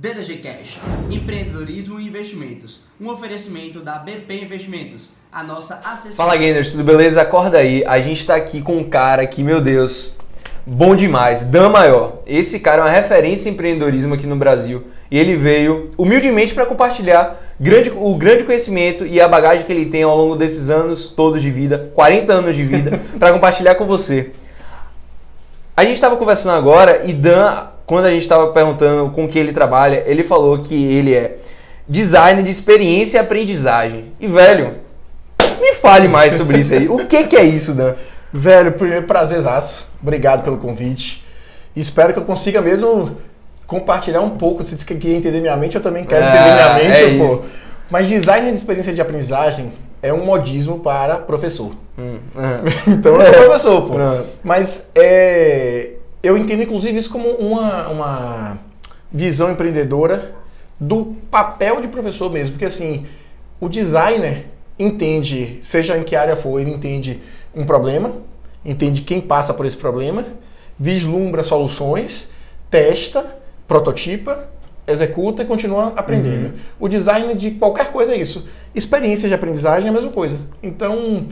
DDG Cash, empreendedorismo e investimentos. Um oferecimento da BP Investimentos, a nossa assessoria. Fala gamers, tudo beleza? Acorda aí. A gente tá aqui com um cara que, meu Deus, bom demais, Dan Maior. Esse cara é uma referência em empreendedorismo aqui no Brasil e ele veio humildemente para compartilhar grande, o grande conhecimento e a bagagem que ele tem ao longo desses anos todos de vida, 40 anos de vida, para compartilhar com você. A gente estava conversando agora e Dan quando a gente estava perguntando com que ele trabalha, ele falou que ele é design de experiência e aprendizagem. E, velho, me fale mais sobre isso aí. O que, que é isso, Dan? Velho, primeiro prazerzaço. Obrigado pelo convite. Espero que eu consiga mesmo compartilhar um pouco. Se você quer entender minha mente, eu também quero ah, entender minha mente, é pô. Mas design de experiência de aprendizagem é um modismo para professor. Hum, então eu sou professor, pô. Mas é, eu entendo, inclusive, isso como uma, uma visão empreendedora do papel de professor mesmo. Porque, assim, o designer entende, seja em que área for, ele entende um problema, entende quem passa por esse problema, vislumbra soluções, testa, prototipa, executa e continua aprendendo. Uhum. O design de qualquer coisa é isso. Experiência de aprendizagem é a mesma coisa. Então,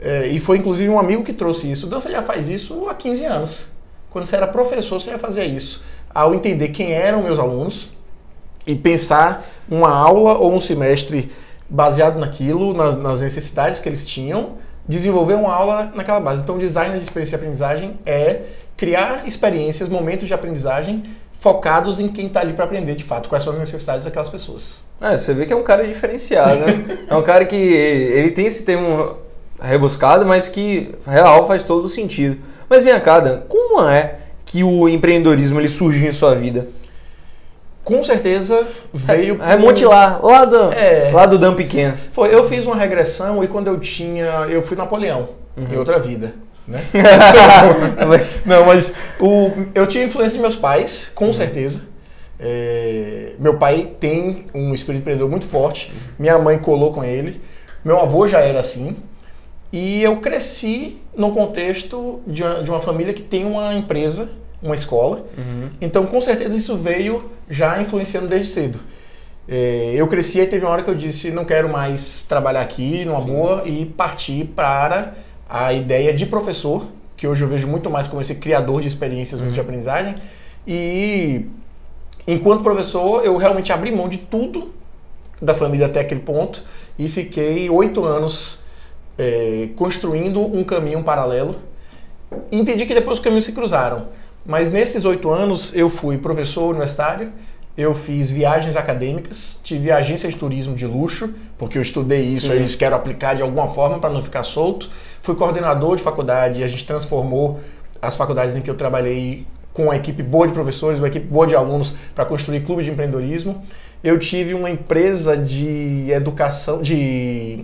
é, e foi inclusive um amigo que trouxe isso. Dança já faz isso há 15 anos. Quando você era professor, você já fazia isso. Ao entender quem eram meus alunos e pensar uma aula ou um semestre baseado naquilo, nas, nas necessidades que eles tinham, desenvolver uma aula naquela base. Então, o design de experiência de aprendizagem é criar experiências, momentos de aprendizagem focados em quem está ali para aprender de fato, quais são as necessidades daquelas pessoas. É, você vê que é um cara diferenciado, né? é um cara que ele tem esse termo rebuscado, mas que real faz todo o sentido. Mas vem cá, Dan, como é que o empreendedorismo ele surgiu em sua vida? Com certeza veio. É, remonte lá, lá do, é, lá do Dan pequeno. Foi, eu fiz uma regressão e quando eu tinha. Eu fui Napoleão uhum. em outra vida. Né? Não, mas o, eu tinha influência de meus pais, com uhum. certeza. É, meu pai tem um espírito empreendedor muito forte. Minha mãe colou com ele. Meu avô já era assim. E eu cresci no contexto de uma, de uma família que tem uma empresa, uma escola. Uhum. Então, com certeza, isso veio já influenciando desde cedo. É, eu cresci e teve uma hora que eu disse: não quero mais trabalhar aqui numa Sim. boa e partir para a ideia de professor, que hoje eu vejo muito mais como esse criador de experiências uhum. de aprendizagem. E enquanto professor, eu realmente abri mão de tudo da família até aquele ponto e fiquei oito anos é, construindo um caminho paralelo. E entendi que depois os caminhos se cruzaram. Mas nesses oito anos eu fui professor universitário, eu fiz viagens acadêmicas, tive agência de turismo de luxo, porque eu estudei isso, e eles quero aplicar de alguma forma para não ficar solto. Fui coordenador de faculdade, e a gente transformou as faculdades em que eu trabalhei com uma equipe boa de professores, uma equipe boa de alunos para construir clube de empreendedorismo. Eu tive uma empresa de educação, de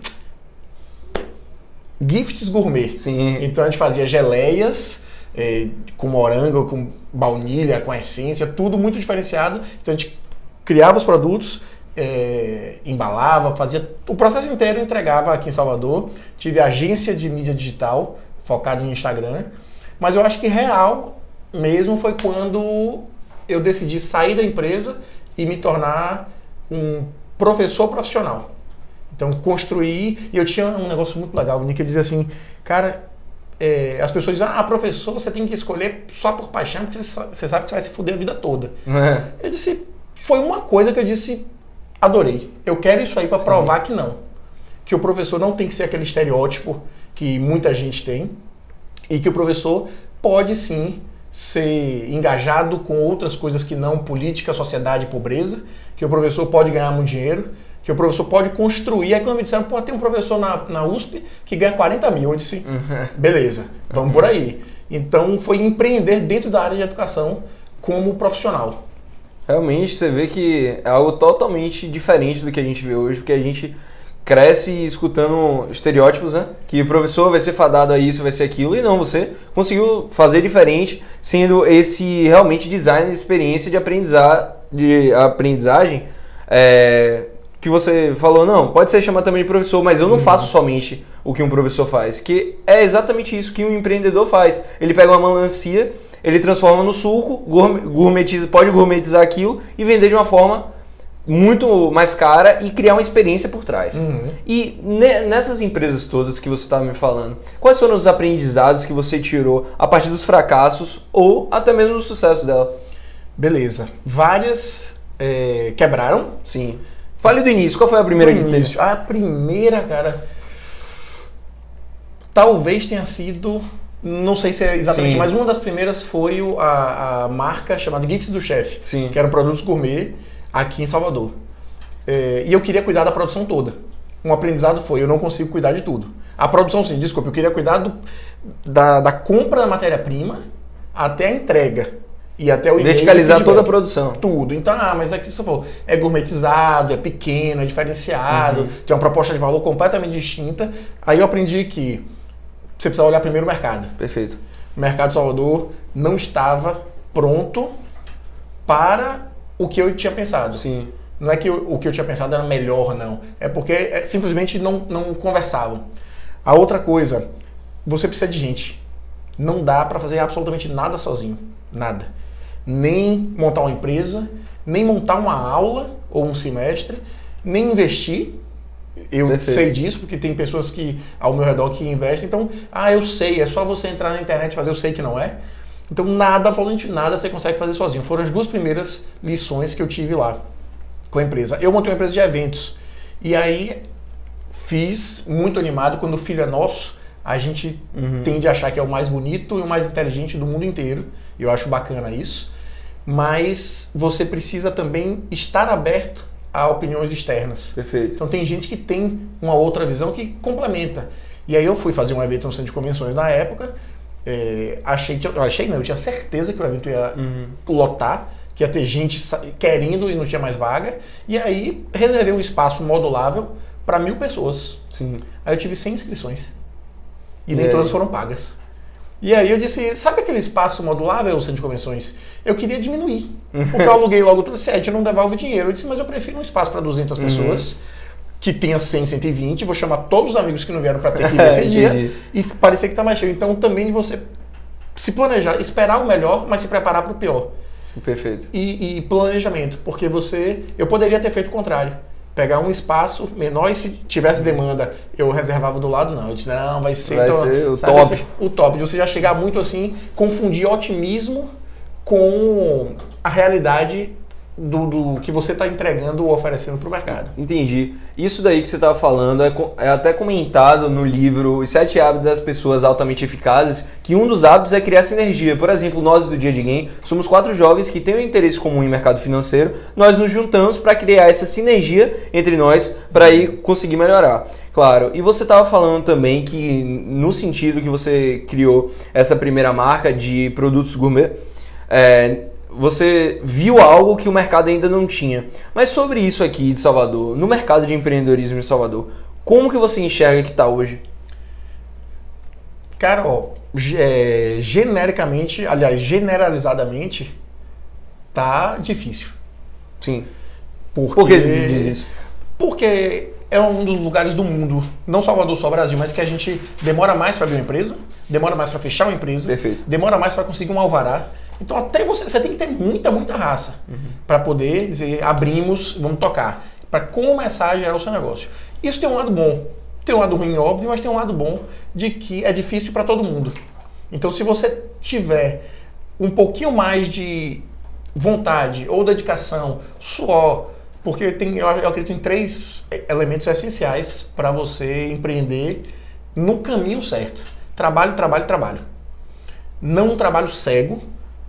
gifts gourmet. Sim. Então a gente fazia geleias é, com morango, com baunilha, com essência, tudo muito diferenciado. Então a gente criava os produtos, é, embalava, fazia o processo inteiro entregava aqui em Salvador. Tive agência de mídia digital focada em Instagram, mas eu acho que real mesmo foi quando eu decidi sair da empresa e me tornar um professor profissional. Então, construir. E eu tinha um negócio muito legal, que dizia assim, cara, é, as pessoas dizem, ah, professor, você tem que escolher só por paixão, porque você sabe que você vai se fuder a vida toda. É. Eu disse, foi uma coisa que eu disse, adorei. Eu quero isso aí para provar que não. Que o professor não tem que ser aquele estereótipo que muita gente tem. E que o professor pode sim ser engajado com outras coisas que não política, sociedade e pobreza. Que o professor pode ganhar muito dinheiro que o professor pode construir. Aí quando me disseram, pô, tem um professor na, na USP que ganha 40 mil. Eu disse, uhum. beleza, vamos uhum. por aí. Então foi empreender dentro da área de educação como profissional. Realmente você vê que é algo totalmente diferente do que a gente vê hoje, porque a gente cresce escutando estereótipos, né? Que o professor vai ser fadado a isso, vai ser aquilo, e não, você conseguiu fazer diferente, sendo esse realmente design de experiência de aprendizar, de aprendizagem é, que você falou, não, pode ser chamado também de professor, mas eu não uhum. faço somente o que um professor faz, que é exatamente isso que um empreendedor faz. Ele pega uma melancia ele transforma no suco, gourmetiza, pode gourmetizar aquilo e vender de uma forma muito mais cara e criar uma experiência por trás. Uhum. E nessas empresas todas que você estava me falando, quais foram os aprendizados que você tirou a partir dos fracassos ou até mesmo do sucesso dela? Beleza. Várias é, quebraram. Sim. Fale do início. Qual foi a primeira que teve? A primeira, cara. Talvez tenha sido. Não sei se é exatamente, Sim. mas uma das primeiras foi a, a marca chamada Gifts do Chef, que eram produtos gourmet aqui em Salvador. É, e eu queria cuidar da produção toda. Um aprendizado foi: eu não consigo cuidar de tudo. A produção, sim, desculpa, eu queria cuidar do, da, da compra da matéria-prima até a entrega. E até o Verticalizar toda a produção. Tudo. Então, ah, mas é você falou, é gourmetizado, é pequeno, é diferenciado, uhum. tem uma proposta de valor completamente distinta. Aí eu aprendi que você precisa olhar primeiro o mercado. Perfeito. O mercado Salvador não estava pronto para o que eu tinha pensado. Sim. Não é que o, o que eu tinha pensado era melhor, não. É porque é, simplesmente não, não conversavam. A outra coisa, você precisa de gente. Não dá para fazer absolutamente nada sozinho. Nada. Nem montar uma empresa, nem montar uma aula ou um semestre, nem investir. Eu Perfeito. sei disso, porque tem pessoas que ao meu redor que investem. Então, ah, eu sei, é só você entrar na internet e fazer, eu sei que não é. Então, nada, absolutamente nada você consegue fazer sozinho. Foram as duas primeiras lições que eu tive lá com a empresa. Eu montei uma empresa de eventos. E aí, fiz muito animado. Quando o filho é nosso, a gente uhum. tende a achar que é o mais bonito e o mais inteligente do mundo inteiro. Eu acho bacana isso. Mas você precisa também estar aberto a opiniões externas. Perfeito. Então tem gente que tem uma outra visão que complementa. E aí eu fui fazer um evento no centro de convenções na época é, achei, achei não, eu tinha certeza que o evento ia uhum. lotar, que ia ter gente querendo e não tinha mais vaga. E aí reservei um espaço modulável para mil pessoas. Sim. Aí eu tive 100 inscrições. E, e nem aí? todas foram pagas. E aí eu disse, sabe aquele espaço modulável, centro de convenções? Eu queria diminuir. Porque eu aluguei logo tudo eu não devolvo dinheiro. Eu disse, mas eu prefiro um espaço para 200 uhum. pessoas que tenha 100, 120, vou chamar todos os amigos que não vieram para ter que esse dia e parecer que está mais cheio. Então também de você se planejar, esperar o melhor, mas se preparar para o pior. Sim, perfeito. E, e, planejamento, porque você, eu poderia ter feito o contrário. Pegar um espaço menor e se tivesse demanda, eu reservava do lado, não. Eu disse, não, vai ser, vai então, ser o sabe, top. O top, de você já chegar muito assim, confundir otimismo com a realidade do, do, que você está entregando ou oferecendo para o mercado. Entendi. Isso daí que você estava falando é, é, até comentado no livro Os Sete Hábitos das Pessoas Altamente Eficazes, que um dos hábitos é criar sinergia. Por exemplo, nós do Dia de Game somos quatro jovens que têm um interesse comum em mercado financeiro, nós nos juntamos para criar essa sinergia entre nós para ir conseguir melhorar. Claro, e você estava falando também que no sentido que você criou essa primeira marca de produtos gourmet, é, você viu algo que o mercado ainda não tinha. Mas sobre isso aqui de Salvador, no mercado de empreendedorismo em Salvador, como que você enxerga que está hoje? Cara, ó, é, genericamente, aliás, generalizadamente, tá difícil. Sim. Porque, Por que diz isso? Porque é um dos lugares do mundo, não Salvador só Brasil, mas que a gente demora mais para abrir uma empresa, demora mais para fechar uma empresa, Perfeito. demora mais para conseguir um alvará, então até você, você tem que ter muita, muita raça uhum. para poder dizer, abrimos, vamos tocar. Para começar a gerar o seu negócio. Isso tem um lado bom. Tem um lado ruim, óbvio, mas tem um lado bom de que é difícil para todo mundo. Então se você tiver um pouquinho mais de vontade ou dedicação, suor, porque tem, eu acredito em três elementos essenciais para você empreender no caminho certo. Trabalho, trabalho, trabalho. Não um trabalho cego,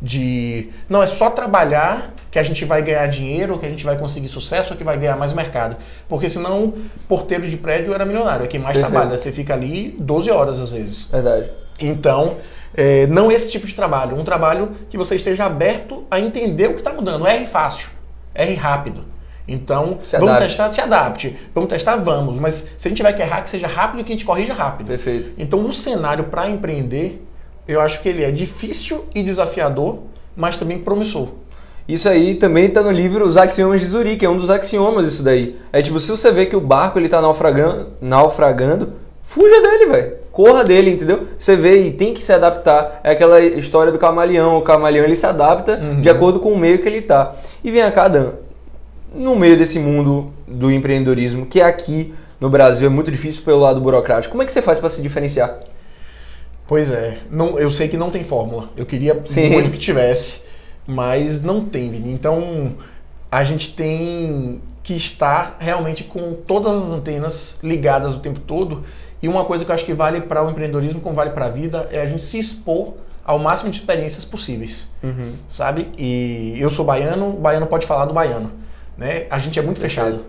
de não é só trabalhar que a gente vai ganhar dinheiro, que a gente vai conseguir sucesso, que vai ganhar mais mercado. Porque senão, porteiro de prédio era milionário, é quem mais Perfeito. trabalha. Você fica ali 12 horas às vezes. Verdade. Então, é, não esse tipo de trabalho. Um trabalho que você esteja aberto a entender o que está mudando. R fácil, R rápido. Então, se vamos testar, se adapte. Vamos testar, vamos. Mas se a gente tiver que errar, que seja rápido e que a gente corrija rápido. Perfeito. Então, o cenário para empreender eu acho que ele é difícil e desafiador, mas também promissor. Isso aí também está no livro Os Axiomas de Zurique, é um dos axiomas isso daí. É tipo, se você vê que o barco ele tá naufragando, naufragando fuja dele, velho. corra dele, entendeu? Você vê e tem que se adaptar. É aquela história do camaleão. O camaleão ele se adapta Uhum. de acordo com o meio que ele tá. E vem cá, Dan, no meio desse mundo do empreendedorismo, que aqui no Brasil é muito difícil pelo lado burocrático, como é que você faz para se diferenciar? Pois é, não, eu sei que não tem fórmula. Eu queria Sim. muito que tivesse, mas não tem, Vini. Então a gente tem que estar realmente com todas as antenas ligadas o tempo todo. E uma coisa que eu acho que vale para o empreendedorismo, como vale para a vida, é a gente se expor ao máximo de experiências possíveis, sabe? E eu sou baiano, o baiano pode falar do baiano, né? A gente é muito fechado.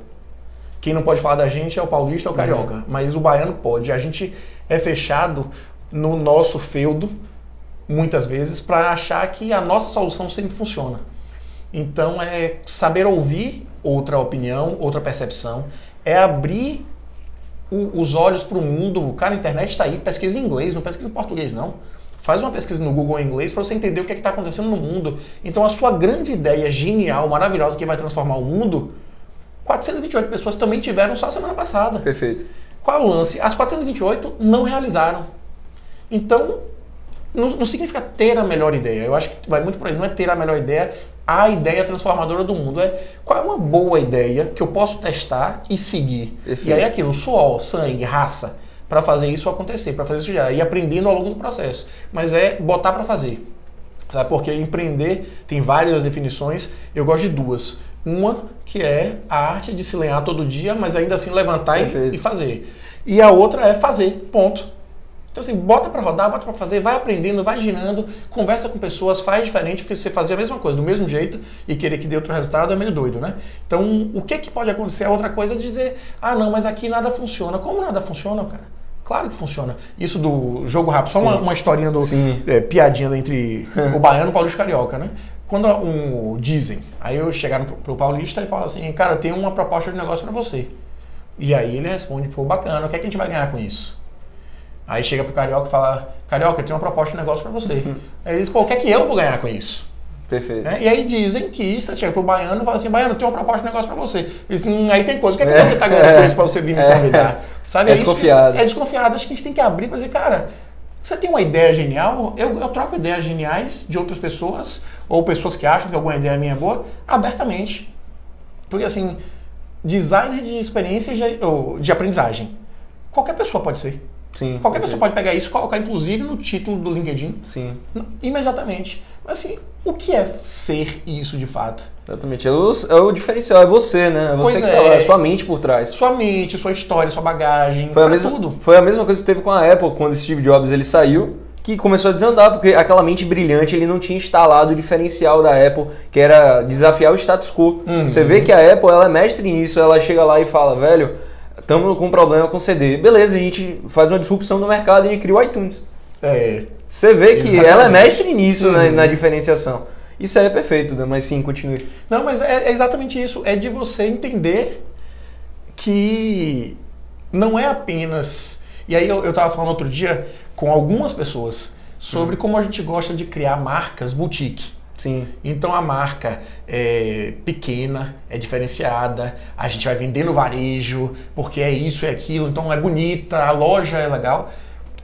Quem não pode falar da gente é o paulista ou o carioca, mas o baiano pode. A gente é fechado no nosso feudo, muitas vezes, para achar que a nossa solução sempre funciona. Então é saber ouvir outra opinião, outra percepção, é abrir o- os olhos para o mundo. Cara, a internet está aí, pesquisa em inglês, não pesquisa em português, não. Faz uma pesquisa no Google em inglês para você entender o que está acontecendo no mundo. Então a sua grande ideia genial, maravilhosa, que vai transformar o mundo, 428 pessoas também tiveram só semana passada. Perfeito. Qual é o lance? As 428 não realizaram. Então, não, não significa ter a melhor ideia. Eu acho que vai muito por aí. Não é ter a melhor ideia, a ideia transformadora do mundo. É qual é uma boa ideia que eu posso testar e seguir. Perfeito. E aí é aquilo, suor, sangue, raça, para fazer isso acontecer, para fazer isso gerar. E aprendendo ao longo do processo. Mas é botar para fazer. Sabe? Porque empreender tem várias definições. Eu gosto de duas. Uma que é a arte de se lenhar todo dia, mas ainda assim levantar e, e fazer. E a outra é fazer, ponto. Então assim, bota pra rodar, bota pra fazer, vai aprendendo, vai girando, conversa com pessoas, faz diferente, porque se você fazer a mesma coisa do mesmo jeito e querer que dê outro resultado é meio doido, né? Então, o que que pode acontecer? A outra coisa é dizer, ah não, mas aqui nada funciona. Como nada funciona, cara? Claro que funciona. Isso do jogo rápido, só uma, uma historinha do é, piadinha entre o baiano e o paulista carioca, né? Quando um, dizem, aí eu chegaram pro, pro paulista e falo assim, cara, eu tenho uma proposta de negócio pra você. E aí ele responde, pô, bacana, o que, é que a gente vai ganhar com isso? Aí chega pro carioca e fala, carioca, eu tenho uma proposta de negócio pra você. Aí ele diz, pô, o que é que eu vou ganhar com isso? Perfeito. Né? E aí dizem que você chega pro baiano e fala assim, baiano, eu tenho uma proposta de negócio pra você. Hum, aí tem coisa, o que é que É. você tá ganhando com isso pra você vir me É. convidar? Sabe? É desconfiado. É desconfiado. Acho que a gente tem que abrir pra dizer, cara, você tem uma ideia genial, eu, eu troco ideias geniais de outras pessoas, ou pessoas que acham que alguma ideia minha é boa, abertamente. Porque assim, designer de experiência de, ou de aprendizagem, qualquer pessoa pode ser. Sim. Qualquer pessoa pode pegar isso e colocar, inclusive, no título do LinkedIn, Sim, imediatamente. Mas assim, o que é ser isso de fato? exatamente. É o, é o diferencial, é você, né? É você Pois que é. tá é sua mente por trás. Sua mente, sua história, sua bagagem, Foi a, mesma, tudo. foi a mesma coisa que teve com a Apple, quando Steve Jobs ele saiu, que começou a desandar, porque aquela mente brilhante ele não tinha instalado o diferencial da Apple, que era desafiar o status quo. Uhum. Você vê que a Apple ela é mestre nisso, ela chega lá e fala, velho, estamos com um problema com CD. Beleza, a gente faz uma disrupção no mercado e a gente cria o iTunes. É, Você vê que Exatamente. ela é mestre nisso na, Uhum. na diferenciação. Isso aí é perfeito, né? mas sim, continue. Não, mas é, é exatamente isso. É de você entender que não é apenas. E aí eu, eu tava falando outro dia com algumas pessoas sobre como a gente gosta de criar marcas boutique. Sim. Então a marca é pequena, é diferenciada, a gente vai vender no varejo, porque é isso, é aquilo, então é bonita, a loja é legal.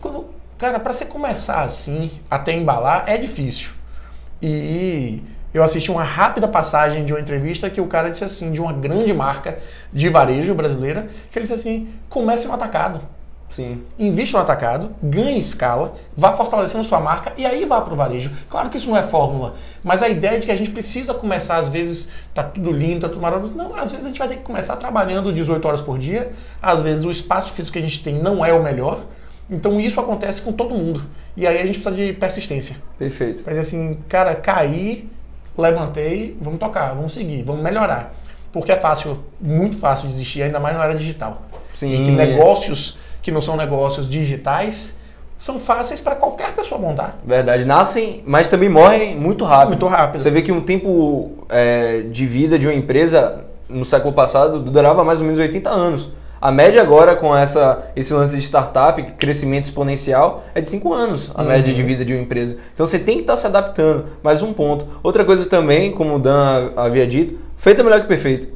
Quando, cara, para você começar assim, até embalar, é difícil. E eu assisti uma rápida passagem de uma entrevista que o cara disse assim, de uma grande marca de varejo brasileira, que ele disse assim: comece no atacado Sim. invista no atacado, ganhe escala, vá fortalecendo sua marca e aí vá para o varejo. Claro que isso não é fórmula, mas a ideia de que a gente precisa começar, às vezes, tá tudo lindo, tá tudo maravilhoso. Não, às vezes a gente vai ter que começar trabalhando 18 horas por dia, às vezes o espaço físico que a gente tem não é o melhor. Então isso acontece com todo mundo. E aí a gente precisa de persistência. Perfeito. Pra dizer assim, cara, caí, levantei, vamos tocar, vamos seguir, vamos melhorar. Porque é fácil, muito fácil desistir, ainda mais na era digital. Sim. E que negócios que não são negócios digitais são fáceis para qualquer pessoa montar. Verdade, nascem, mas também morrem muito rápido. Muito rápido. Você vê que um tempo é, de vida de uma empresa no século passado durava mais ou menos 80 anos. A média agora com essa, esse lance de startup, crescimento exponencial, é de 5 anos a Uhum. média de vida de uma empresa. Então você tem que estar se adaptando. Mais um ponto. Outra coisa também, como o Dan havia dito, feito é melhor que perfeito.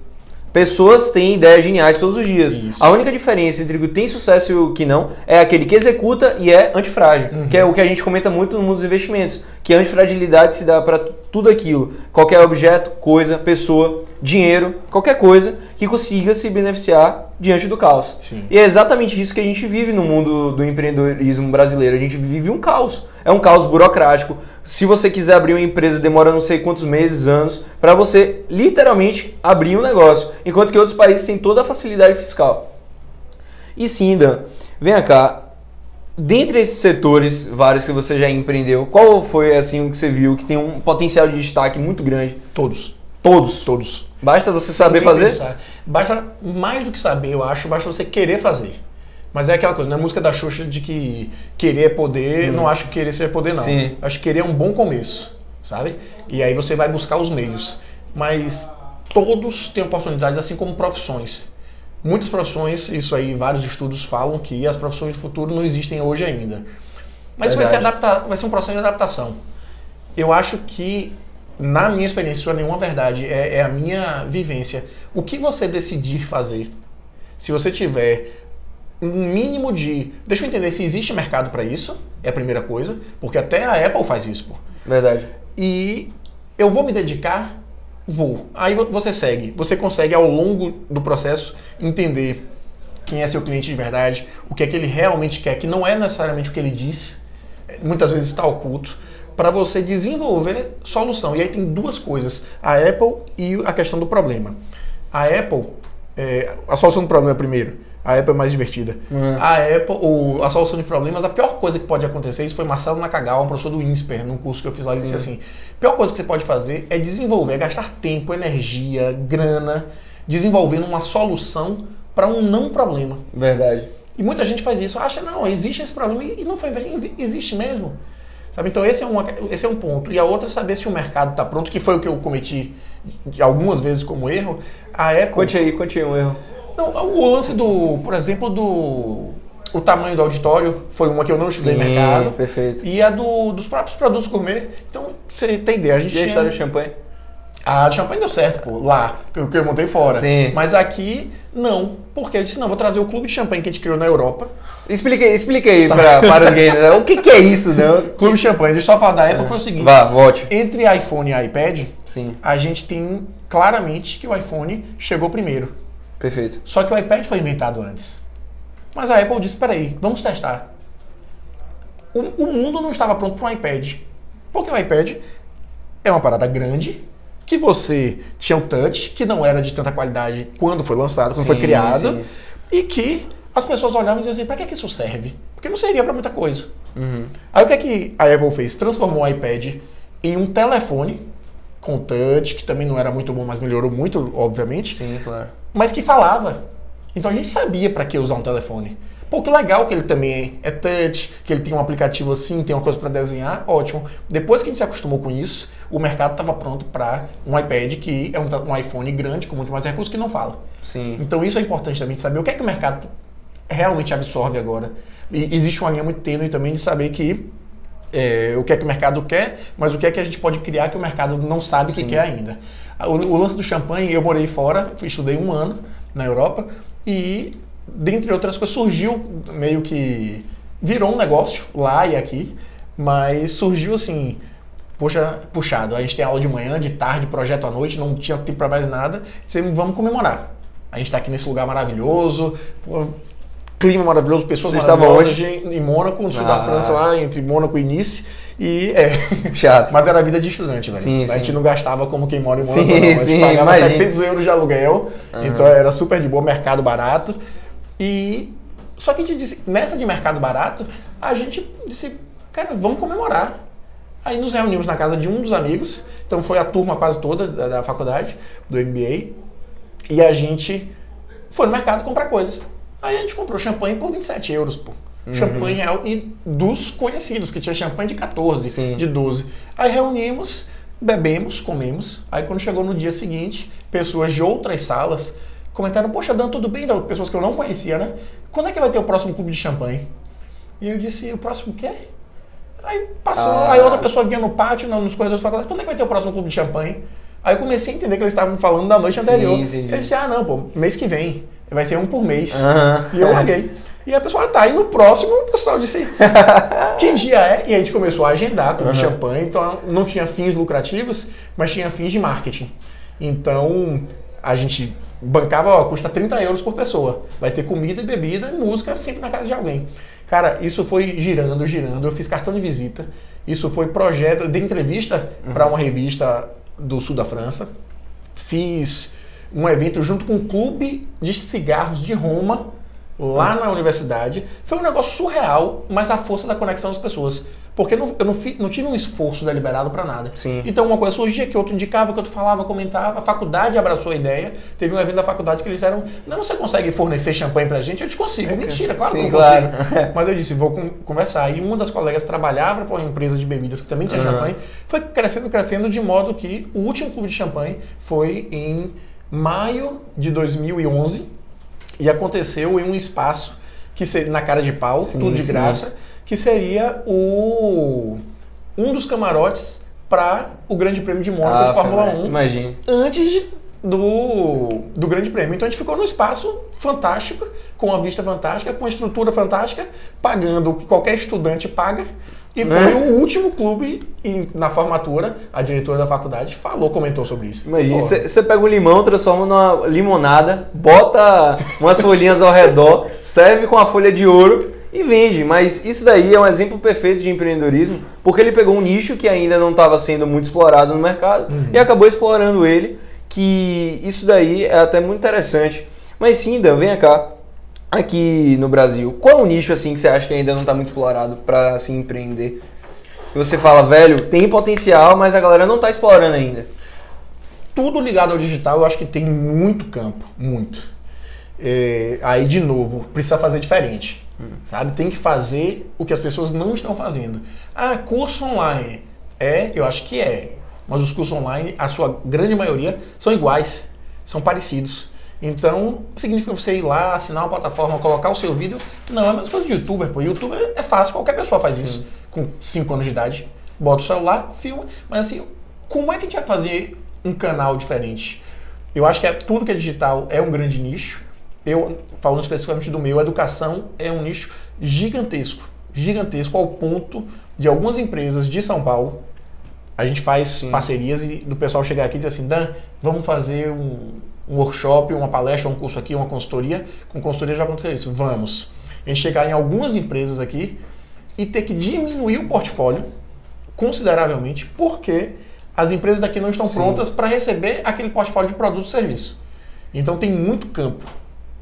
Pessoas têm ideias geniais todos os dias. Isso. A única diferença entre o que tem sucesso e o que não é aquele que executa e é antifrágil, Uhum. que é o que a gente comenta muito no mundo dos investimentos, que a antifragilidade se dá para tudo aquilo, qualquer objeto, coisa, pessoa, dinheiro, qualquer coisa que consiga se beneficiar diante do caos. Sim. E é exatamente isso que a gente vive no mundo do empreendedorismo brasileiro. A gente vive um caos. É um caos burocrático. Se você quiser abrir uma empresa, demora não sei quantos meses, anos, para você literalmente abrir um negócio. Enquanto que outros países têm toda a facilidade fiscal. E sim, Dan, venha cá. Dentre esses setores, vários que você já empreendeu, qual foi assim o que você viu que tem um potencial de destaque muito grande? Todos. Todos. Todos. Basta você saber fazer? pensar. Basta mais do que saber, eu acho, basta você querer fazer. Mas é aquela coisa, não é música da Xuxa de que querer é poder, não acho que querer seja poder, não. Sim. Acho que querer é um bom começo, sabe? E aí você vai buscar os meios. Mas todos têm oportunidades, assim como profissões. Muitas profissões, isso aí, vários estudos falam que as profissões do futuro não existem hoje ainda. Mas isso vai ser, adapta, vai ser um processo de adaptação. Eu acho que, na minha experiência, isso é nenhuma verdade, é, é a minha vivência. O que você decidir fazer, se você tiver um mínimo de. Deixa eu entender se existe mercado para isso, é a primeira coisa, porque até a Apple faz isso, pô. Verdade. E eu vou me dedicar, vou. Aí vo- você segue. Você consegue, ao longo do processo, entender quem é seu cliente de verdade, o que é que ele realmente quer, que não é necessariamente o que ele diz, muitas vezes está oculto, para você desenvolver solução. E aí tem duas coisas: a Apple e a questão do problema. A Apple, é, a solução do problema primeiro. A Apple é mais divertida. Uhum. A Apple, o- a solução de problemas, a pior coisa que pode acontecer, isso foi Marcelo Nakagawa, um professor do INSPER, num curso que eu fiz lá, ele disse assim, a pior coisa que você pode fazer é desenvolver, é gastar tempo, energia, grana, desenvolvendo uma solução para um não problema. Verdade. E muita gente faz isso, acha, não, existe esse problema e não foi existe mesmo. Sabe? Então esse é, uma, esse é um ponto. E a outra é saber se o mercado está pronto, que foi o que eu cometi algumas vezes como erro. A Apple... Conte aí, conte aí um erro. Não, o lance do, por exemplo, do o tamanho do auditório foi uma que eu não estudei mercado. perfeito. E a do, dos próprios produtos gourmet. Então, você tem ideia, a gente E a história do champanhe? A de champanhe deu certo, pô, lá, que eu, que eu montei fora. Sim. Mas aqui, não. Porque eu disse, não, vou trazer o clube de champanhe que a gente criou na Europa. Explique, explique aí pra, para os gamers. O que, que é isso, não? Clube de champanhe, deixa eu só falar da época, foi o seguinte. Vá, volte. Entre iPhone e iPad, Sim, a gente tem claramente que o iPhone chegou primeiro. Perfeito. Só que o iPad foi inventado antes. Mas a Apple disse: peraí, vamos testar. O, o mundo não estava pronto para um iPad. Porque o iPad é uma parada grande, que você tinha o touch, que não era de tanta qualidade quando foi lançado, quando foi Sim, criado, sim. e que as pessoas olhavam e diziam assim: para que, que isso serve? Porque não servia para muita coisa. Uhum. Aí o que é que a Apple fez? Transformou o iPad em um telefone com touch, que também não era muito bom, mas melhorou muito, obviamente Sim, claro. mas que falava. Então a gente sabia para que usar um telefone. Pô, que legal que ele também é touch, que ele tem um aplicativo assim, tem uma coisa para desenhar, ótimo. Depois que a gente se acostumou com isso, o mercado estava pronto para um iPad que é um, um iPhone grande com muito mais recursos que não fala. Sim. Então isso é importante também de saber o que é que o mercado realmente absorve agora. E existe uma linha muito tênue também de saber que é, o que é que o mercado quer, mas o que é que a gente pode criar que o mercado não sabe que Sim. quer ainda. O, o lance do champanhe, eu morei fora, estudei um ano na Europa e, dentre outras coisas, surgiu meio que virou um negócio lá e aqui, mas surgiu assim, poxa, puxado. A gente tem aula de manhã, de tarde, projeto à noite, não tinha tempo para mais nada. Disse, vamos comemorar. A gente está aqui nesse lugar maravilhoso, pô, clima maravilhoso, pessoas Vocês estavam maravilhosas em Mônaco, no sul Ah. da França, lá entre Mônaco e Nice. E é. Chato. Mas era vida de estudante, velho. Sim, a sim. gente não gastava como quem mora em Mônaco, Sim, não. A gente sim, pagava imagina. 700 euros de aluguel, Aham. então era super de boa, mercado barato. E só que a gente disse, nessa de mercado barato, a gente disse, cara, vamos comemorar. Aí nos reunimos na casa de um dos amigos, então foi a turma quase toda da, da faculdade, do MBA, e a gente foi no mercado comprar coisas. Aí a gente comprou champanhe por 27 euros, pô. Uhum. Champanhe real e dos conhecidos, porque tinha champanhe de 14, Sim. de 12. Aí reunimos, bebemos, comemos. Aí quando chegou no dia seguinte, pessoas de outras salas comentaram: Poxa, Dan, tudo bem? Então, pessoas que eu não conhecia, né? Quando é que vai ter o próximo clube de champanhe? E eu disse: O próximo quê? Aí passou, Ah. aí outra pessoa vinha no pátio, no- nos corredores da faculdade: Quando é que vai ter o próximo clube de champanhe? Aí eu comecei a entender que eles estavam falando da noite Sim, anterior. entendi. Eu disse, ah, não, pô, mês que vem. Vai ser um por mês. Aham. E eu larguei. E a pessoa, ah, tá, e no próximo o pessoal disse, que dia é? E a gente começou a agendar com Aham. champanhe, então não tinha fins lucrativos, mas tinha fins de marketing. Então, a gente bancava, ó, custa 30 euros por pessoa. Vai ter comida e bebida e música sempre na casa de alguém. Cara, isso foi girando, girando. Eu fiz cartão de visita. Isso foi projeto de entrevista para uma revista do sul da França. Fiz um evento junto com o clube de cigarros de Roma, lá na universidade. Foi um negócio surreal, mas a força da conexão das pessoas. Porque não- eu não, fi- não tive um esforço deliberado para nada. Sim. Então uma coisa surgia que outro indicava, que outro falava, comentava. A faculdade abraçou a ideia. Teve um evento da faculdade que eles disseram: Não, você consegue fornecer champanhe pra gente? Eu disse: Consigo. Mentira, claro Sim, que eu claro. consigo. Mas eu disse: Vou con- conversar. E uma das colegas trabalhava para uma empresa de bebidas que também tinha Aham. champanhe. Foi crescendo, crescendo, de modo que o último clube de champanhe foi em maio de 2011 e aconteceu em um espaço que seria na cara de pau, Sim, tudo de sim. graça, que seria o um dos camarotes para o Grande Prêmio de Mônaco Ah, de Fórmula foi- 1 Imagine. antes de- do, do Grande Prêmio. Então a gente ficou num espaço fantástico, com uma vista fantástica, com uma estrutura fantástica, pagando o que qualquer estudante paga. E Né? foi o último clube e na formatura, a diretora da faculdade falou, comentou sobre isso. Você pega um limão, transforma numa limonada, bota umas folhinhas ao redor, serve com a folha de ouro e vende. Mas isso daí é um exemplo perfeito de empreendedorismo, porque ele pegou um nicho que ainda não estava sendo muito explorado no mercado e acabou explorando ele, que isso daí é até muito interessante. Mas sim, Dan, venha cá. Aqui no Brasil, qual é o nicho assim que você acha que ainda não está muito explorado para se empreender? Que você fala, velho, tem potencial, mas a galera não está explorando ainda. tudo ligado ao digital, eu acho que tem muito campo, muito. É, aí, de novo, precisa fazer diferente, sabe? Tem que fazer o que as pessoas não estão fazendo. Ah, curso online. É, eu acho que é. Mas os cursos online, a sua grande maioria, são iguais, são parecidos. Então, significa você ir lá, assinar uma plataforma, colocar o seu vídeo. Não, é a mesma coisa de youtuber, pô. Youtuber é fácil, qualquer pessoa faz isso. Com 5 anos de idade, bota o celular, filma. Mas assim, como é que a gente vai fazer um canal diferente? Eu acho que é, tudo que é digital é um grande nicho. Eu, falando especificamente do meu, educação é um nicho gigantesco. Gigantesco ao ponto de algumas empresas de São Paulo. A gente faz parcerias e do pessoal chegar aqui e dizer assim, Dan, vamos fazer um, um workshop, uma palestra, um curso aqui, uma consultoria. Com consultoria já aconteceu isso. Vamos. A gente chegar em algumas empresas aqui e ter que diminuir o portfólio consideravelmente, porque as empresas daqui não estão Sim. prontas para receber aquele portfólio de produtos e serviços. Então tem muito campo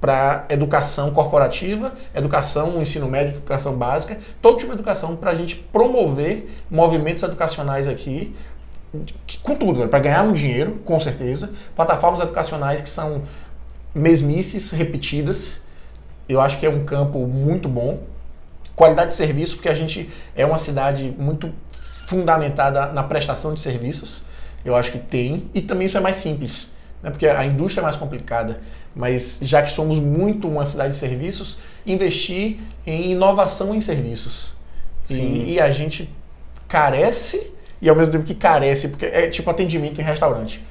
para educação corporativa, educação, ensino médio, educação básica, todo tipo de educação para a gente promover movimentos educacionais aqui, com tudo, para ganhar um dinheiro, com certeza, plataformas educacionais que são mesmices repetidas, eu acho que é um campo muito bom. Qualidade de serviço, porque a gente é uma cidade muito fundamentada na prestação de serviços. Eu acho que tem. E também isso é mais simples, né? porque a indústria é mais complicada. Mas já que somos muito uma cidade de serviços, investir em inovação em serviços. E, e a gente carece, e ao mesmo tempo que carece, porque é tipo atendimento em restaurante.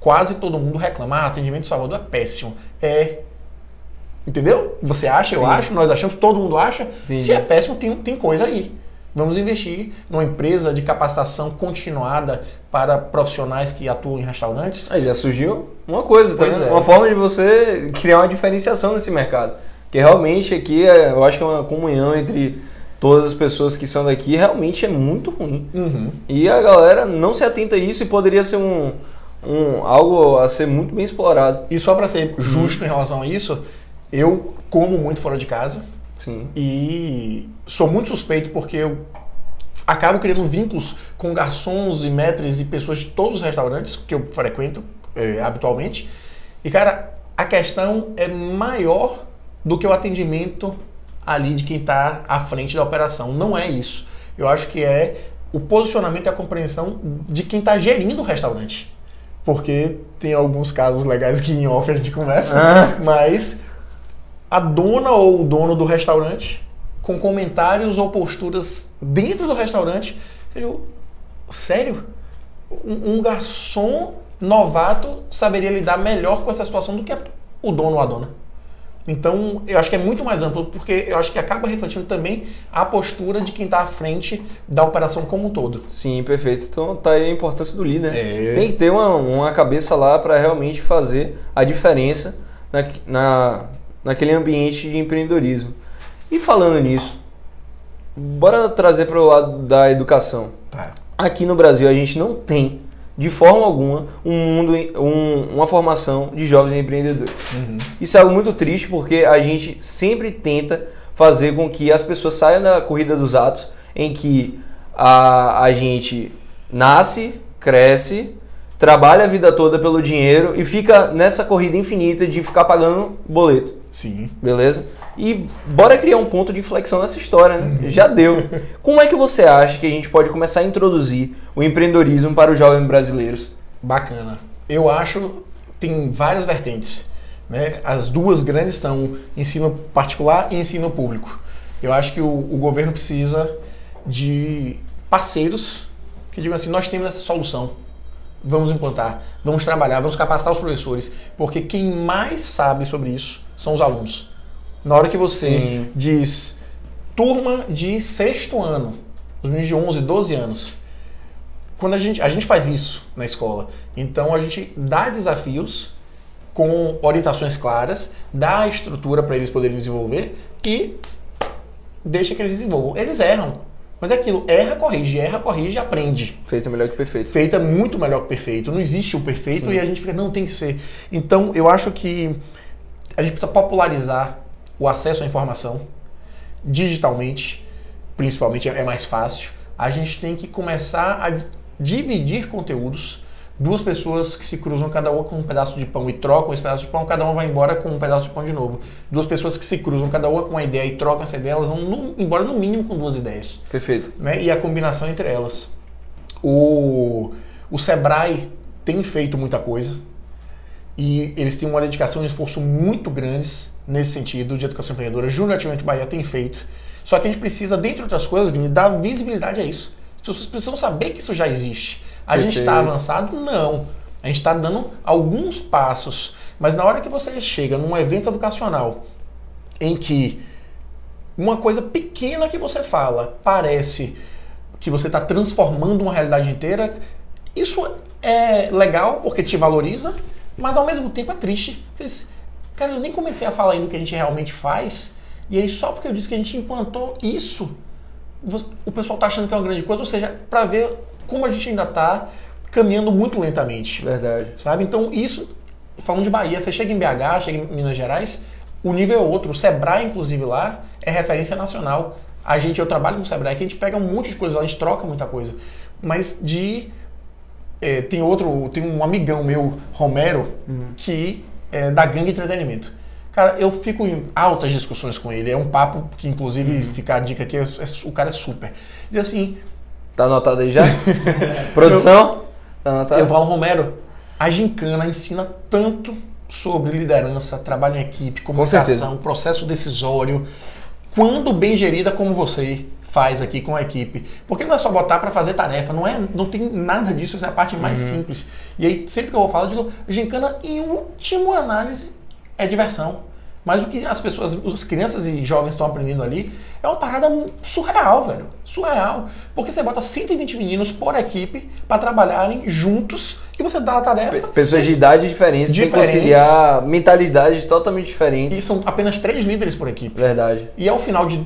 Quase todo mundo reclama, ah, atendimento em Salvador é péssimo. É. Entendeu? Você acha, eu Sim. acho, nós achamos, todo mundo acha. Entendi. Se é péssimo, tem, tem coisa aí. Vamos investir numa empresa de capacitação continuada para profissionais que atuam em restaurantes. Aí já surgiu uma coisa, tá é. Uma forma de você criar uma diferenciação nesse mercado. Porque realmente aqui, é, eu acho que é uma comunhão entre todas as pessoas que são daqui, realmente é muito ruim. Uhum. E a galera não se atenta a isso e poderia ser um, um algo a ser muito bem explorado. E só para ser justo em relação a isso, eu como muito fora de casa. Sim. E sou muito suspeito porque eu acabo criando vínculos com garçons e maîtres e pessoas de todos os restaurantes que eu frequento eh, habitualmente. E, cara, a questão é maior do que o atendimento ali de quem está à frente da operação. Não é isso. Eu acho que é o posicionamento e a compreensão de quem está gerindo o restaurante. Porque tem alguns casos legais que em off a gente conversa, Ah. mas a dona ou o dono do restaurante com comentários ou posturas dentro do restaurante. Eu, sério? Um, um garçom novato saberia lidar melhor com essa situação do que o dono ou a dona. Então, eu acho que é muito mais amplo, porque eu acho que acaba refletindo também a postura de quem está à frente da operação como um todo. Sim, perfeito. Então tá aí a importância do líder. né? É. Tem que ter uma, uma cabeça lá para realmente fazer a diferença na, na, naquele ambiente de empreendedorismo. E falando nisso, bora trazer para o lado da educação. Tá. Aqui no Brasil a gente não tem, de forma alguma, um mundo, um- uma formação de jovens empreendedores. Isso é algo muito triste porque a gente sempre tenta fazer com que as pessoas saiam da corrida dos atos, em que a, a gente nasce, cresce, trabalha a vida toda pelo dinheiro e fica nessa corrida infinita de ficar pagando boleto. Sim. Beleza? E bora criar um ponto de inflexão nessa história, né? Já deu. Como é que você acha que a gente pode começar a introduzir o empreendedorismo para os jovens brasileiros? Bacana. Eu acho tem várias vertentes. Né? As duas grandes são ensino particular e ensino público. Eu acho que o, o governo precisa de parceiros que digam assim: nós temos essa solução, vamos implantar, vamos trabalhar, vamos capacitar os professores, porque quem mais sabe sobre isso são os alunos. Na hora que você Sim. diz turma de sexto ano, os meninos de 11, 12 anos, quando a gente, a gente faz isso na escola, então a gente dá desafios com orientações claras, dá a estrutura para eles poderem desenvolver e deixa que eles desenvolvam. Eles erram, mas é aquilo, erra, corrige, erra, corrige, aprende. Feito melhor que perfeito. Feito é muito melhor que perfeito. Não existe o perfeito e a gente fica, não, tem que ser. Então, eu acho que a gente precisa popularizar o acesso à informação digitalmente, principalmente é mais fácil. A gente tem que começar a dividir conteúdos. Duas pessoas que se cruzam, cada uma com um pedaço de pão e trocam esse pedaço de pão, cada uma vai embora com um pedaço de pão de novo. Duas pessoas que se cruzam, cada uma com uma ideia e trocam essa ideia, elas vão no- embora no mínimo com duas ideias Perfeito. né? e a combinação entre elas. O, o Sebrae tem feito muita coisa e eles têm uma dedicação e um esforço muito grandes nesse sentido de educação empreendedora. Júnior Ativamente Bahia tem feito. Só que a gente precisa, dentre outras coisas, Vini, dar visibilidade a isso. As pessoas precisam saber que isso já existe. A gente está Perfeito. avançado? Não. A gente está dando alguns passos. Mas na hora que você chega num evento educacional em que uma coisa pequena que você fala parece que você está transformando uma realidade inteira, isso é legal porque te valoriza, mas ao mesmo tempo é triste. Cara, eu nem comecei a falar ainda o que a gente realmente faz, e aí só porque eu disse que a gente implantou isso, o pessoal tá achando que é uma grande coisa, ou seja, para ver como a gente ainda está caminhando muito lentamente Verdade. sabe? Então isso, falando de Bahia, você chega em BH, chega em Minas Gerais, o nível é outro. O Sebrae, inclusive, lá é referência nacional. A gente, eu trabalho com o Sebrae, que a gente pega um monte de coisa lá, a gente troca muita coisa. Mas de... é, tem outro, tem um amigão meu, Romero, que é da Gangue Entretenimento. Cara, eu fico em altas discussões com ele. É um papo que, inclusive, fica a dica aqui, é- é- o cara é super. Diz assim, Tá anotado aí já? Produção? Tá anotado? Eu falo, Romero, a gincana ensina tanto sobre liderança, trabalho em equipe, comunicação, processo decisório, quando bem gerida como você faz aqui com a equipe. Porque não é só botar para fazer tarefa, não é, não tem nada disso, essa é a parte mais Uhum. simples. E aí, sempre que eu vou falar, eu digo, gincana, em última análise, é diversão. Mas o que as pessoas, as crianças e jovens estão aprendendo ali é uma parada surreal, velho. Surreal. Porque você bota 120 meninos por equipe para trabalharem juntos e você dá a tarefa. Pessoas de idade diferentes, tem que Diferentes. conciliar mentalidades totalmente E diferentes. são apenas três líderes por equipe. Verdade. E ao final de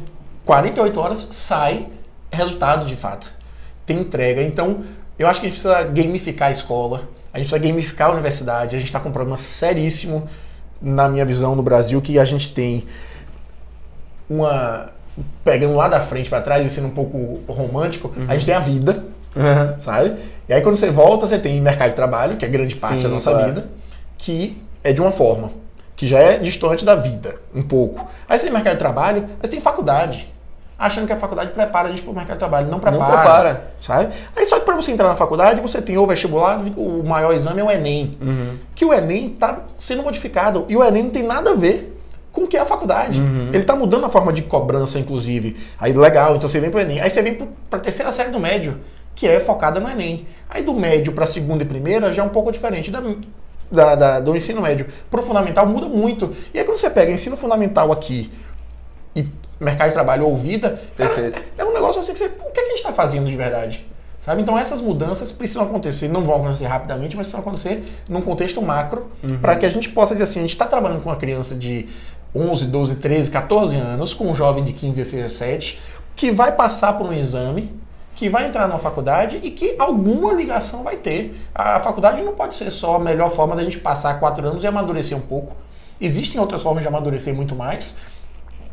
48 horas sai resultado de fato. Tem entrega. Então, eu acho que a gente precisa gamificar a escola, a gente precisa gamificar a universidade. A gente está com um problema seríssimo, na minha visão, no Brasil, que a gente tem uma. Pegando lá da frente para trás e sendo um pouco romântico, a gente tem a vida, sabe? E aí quando você volta, você tem mercado de trabalho, que é grande parte Sim, da nossa claro. vida, que é de uma forma, que já é distante da vida, um pouco. Aí você tem mercado de trabalho, aí você tem faculdade. Achando que a faculdade prepara a gente para o mercado de trabalho. Não prepara. prepara. Sabe? Aí só que para você entrar na faculdade, você tem o vestibular, o maior exame é o Enem. Uhum. Que o Enem está sendo modificado. E o Enem não tem nada a ver com o que é a faculdade. Uhum. Ele está mudando a forma de cobrança, inclusive. Aí legal, então você vem pro Enem. Aí você vem para a terceira série do médio, que é focada no Enem. Aí do médio para segunda e primeira já é um pouco diferente da, da, da, do ensino médio. Pro fundamental muda muito. E aí quando você pega ensino fundamental aqui e mercado de trabalho ou vida, Perfeito. cara, é um negócio assim que você. O que, é que a gente está fazendo de verdade? Sabe? Então essas mudanças precisam acontecer, não vão acontecer rapidamente, mas precisam acontecer num contexto macro, para que a gente possa dizer assim, a gente está trabalhando com uma criança de 11, 12, 13, 14 anos, com um jovem de 15, 16, 17, que vai passar por um exame, que vai entrar numa faculdade e que alguma ligação vai ter. A faculdade não pode ser só a melhor forma da gente passar quatro anos e amadurecer um pouco. Existem outras formas de amadurecer muito mais.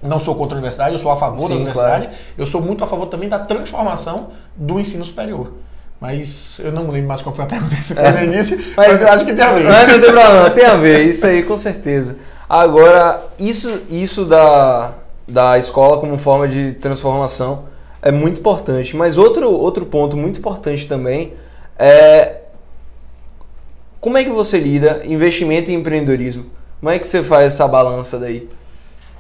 Não sou contra a universidade, eu sou a favor da Sim, universidade. claro. Eu sou muito a favor também da transformação do ensino superior. Mas eu não lembro mais qual foi a pergunta que você fez no início, mas, eu acho que tem a ver. Mas não tem problema, tem a ver, isso aí com certeza. Agora, isso, isso da, da escola como forma de transformação é muito importante. Mas outro, outro ponto muito importante também é como é que você lida investimento e empreendedorismo? Como é que você faz essa balança daí?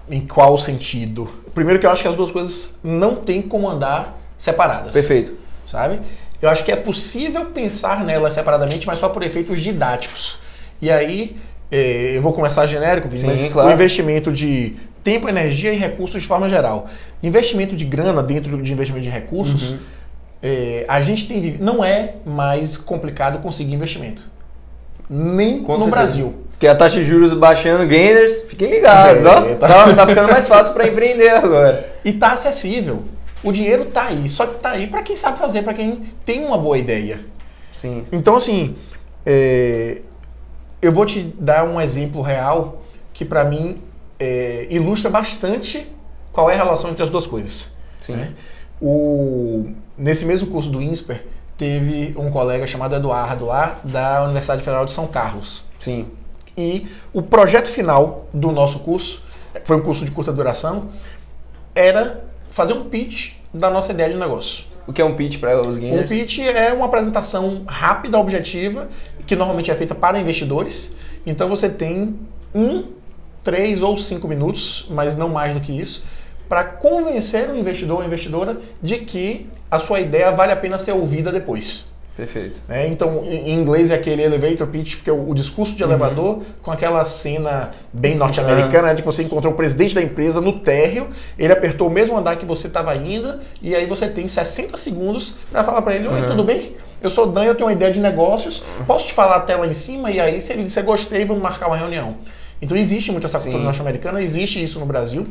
Em qual sentido? Primeiro que eu acho que as duas coisas não têm como andar separadas. Perfeito. Sabe? Eu acho que é possível pensar nelas separadamente, mas só por efeitos didáticos. E aí, eh, eu vou começar genérico, Sim, mas claro. o investimento de tempo, energia e recursos de forma geral. Investimento de grana dentro de investimento de recursos, Uhum. eh, a gente tem não é mais complicado conseguir investimento. Nem Com no certeza. Brasil. Porque a taxa de juros baixando, gainers, fiquem ligados, É, ó. tá. Tá, ficando mais fácil para empreender agora. E tá acessível. O dinheiro tá aí, só que tá aí para quem sabe fazer, para quem tem uma boa ideia. Sim. Então, assim, é, eu vou te dar um exemplo real que para mim é, ilustra bastante qual é a relação entre as duas coisas. Sim. né? O, nesse mesmo curso do INSPER, teve um colega chamado Eduardo lá, da Universidade Federal de São Carlos. Sim. E o projeto final do nosso curso, foi um curso de curta duração, era fazer um pitch da nossa ideia de negócio. O que é um pitch para os Um gainers? pitch é uma apresentação rápida, objetiva, que normalmente é feita para investidores. Então você tem um, três ou cinco minutos, mas não mais do que isso, para convencer o investidor ou investidora de que a sua ideia vale a pena ser ouvida depois. Perfeito. né? Então, em inglês é aquele elevator pitch, porque é o o discurso de elevador com aquela cena bem norte-americana, né, de que você encontrou o presidente da empresa no térreo, ele apertou o mesmo andar que você estava indo, e aí você tem 60 segundos para falar para ele, oi, Uhum. tudo bem? Eu sou Dan, eu tenho uma ideia de negócios, posso te falar até lá em cima? E aí, se ele disser gostei, vamos marcar uma reunião. Então, existe muito essa cultura norte-americana, existe isso no Brasil,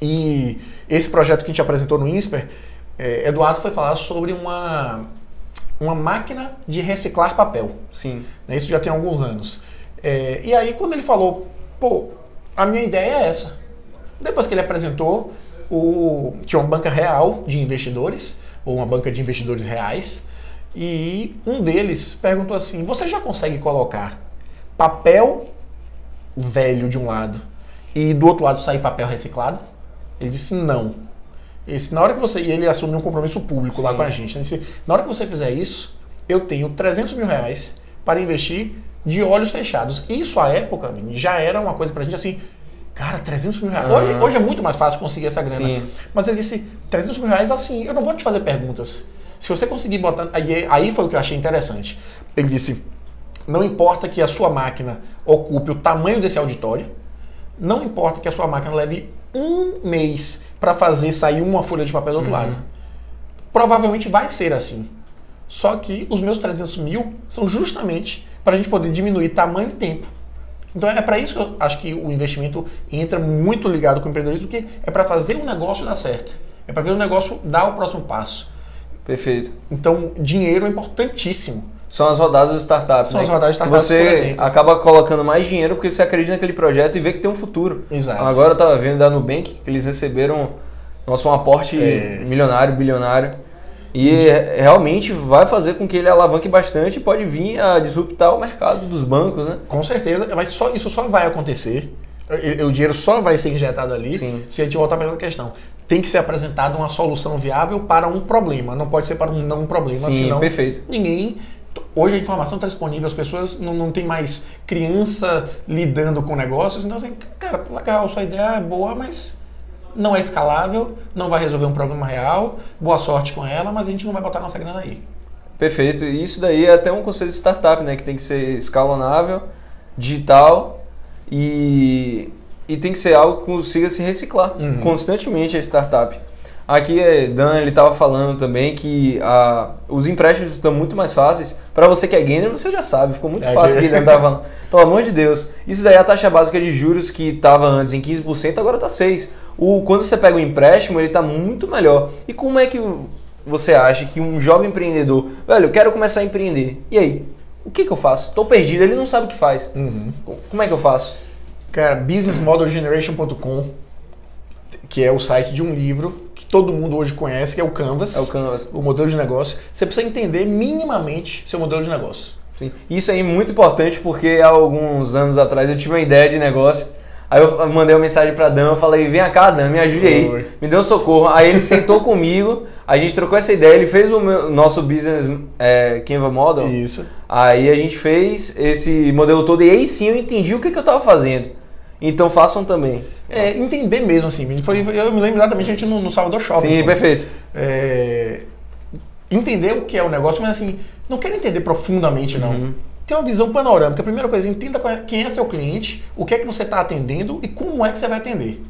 e esse projeto que a gente apresentou no INSPER, eh, Eduardo foi falar sobre uma, uma máquina de reciclar papel. Sim. né? Isso já tem alguns anos. É, e aí, quando ele falou, pô, a minha ideia é essa. Depois que ele apresentou, o, tinha uma banca real de investidores, ou uma banca de investidores reais, e um deles perguntou assim: Você já consegue colocar papel velho de um lado e do outro lado sair papel reciclado? Ele disse: Não. Ele disse, na hora que você. E ele assumiu um compromisso público lá Sim. com a gente. Ele disse: Na hora que você fizer isso, eu tenho 300 mil reais para investir de olhos fechados. Isso, à época, já era uma coisa pra gente assim. Cara, 300 mil reais. Hoje, hoje é muito mais fácil conseguir essa grana. Sim. Mas ele disse: 300 mil reais assim, eu não vou te fazer perguntas. Se você conseguir botar. Aí, aí foi o que eu achei interessante. Ele disse: Não importa que a sua máquina ocupe o tamanho desse auditório, não importa que a sua máquina leve um mês para fazer sair uma folha de papel do outro Uhum. lado. Provavelmente vai ser assim. Só que os meus 300 mil são justamente para a gente poder diminuir tamanho e tempo. Então é para isso que eu acho que o investimento entra muito ligado com o empreendedorismo, porque é para fazer o negócio dar certo. É para ver o negócio dar o próximo passo. Perfeito. Então, dinheiro é importantíssimo. São as rodadas de startup. São né? as rodadas de startup, Você acaba colocando mais dinheiro porque você acredita naquele projeto e vê que tem um futuro. Exato. Agora eu tava vendo da Nubank que eles receberam nosso, um aporte É. milionário, bilionário. E é- realmente vai fazer com que ele alavanque bastante e pode vir a disruptar o mercado dos bancos, né? Com certeza, mas só, isso só vai acontecer. e O dinheiro só vai ser injetado ali Sim. se a gente voltar para essa questão. Tem que ser apresentada uma solução viável para um problema, não pode ser para um não problema, Sim, senão perfeito. ninguém. Hoje a informação está disponível, as pessoas não, não tem mais criança lidando com negócios, então assim, cara, legal, sua ideia é boa, mas não é escalável, não vai resolver um problema real, boa sorte com ela, mas a gente não vai botar nossa grana aí. Perfeito. E isso daí é até um conceito de startup, né? Que tem que ser escalonável, digital e, e tem que ser algo que consiga se reciclar Uhum. constantemente a startup. Aqui, eh, Dan, ele estava falando também que ah, os empréstimos estão muito mais fáceis. Para você que é gamer, você já sabe, ficou muito É, fácil que- ele estava falando. Pelo amor de Deus. Isso daí é a taxa básica de juros que estava antes em 15%, agora está 6%. O, quando você pega o empréstimo, ele está muito melhor. E como é que você acha que um jovem empreendedor, velho, eu quero começar a empreender. E aí? O que, que eu faço? Tô perdido, ele não sabe o que faz. Uhum. Como é que eu faço? Cara, businessmodelgeneration.com, que é o site de um livro todo mundo hoje conhece, que é o Canvas. É o Canvas. o modelo de negócio. Você precisa entender minimamente seu modelo de negócio. Sim. Isso aí é muito importante porque há alguns anos atrás eu tive uma ideia de negócio. Aí eu mandei uma mensagem pra Dan, eu falei, vem cá, Dan, me ajude aí. Foi. Me deu um socorro. Aí ele sentou comigo, a gente trocou essa ideia, ele fez o meu- nosso business é, Canva Model. Isso. Aí a gente fez esse modelo todo e aí sim eu entendi o que, que eu tava fazendo. Então façam também. É, entender mesmo, assim. Foi, eu me lembro exatamente a gente no, no Salvador Shopping. Sim, pô. perfeito. É, entender o que é o negócio, mas assim, não quero entender profundamente, não. Uhum. Tem uma visão panorâmica. A primeira coisa, entenda é- quem é seu cliente, o que é que você está atendendo e como é que você vai atender.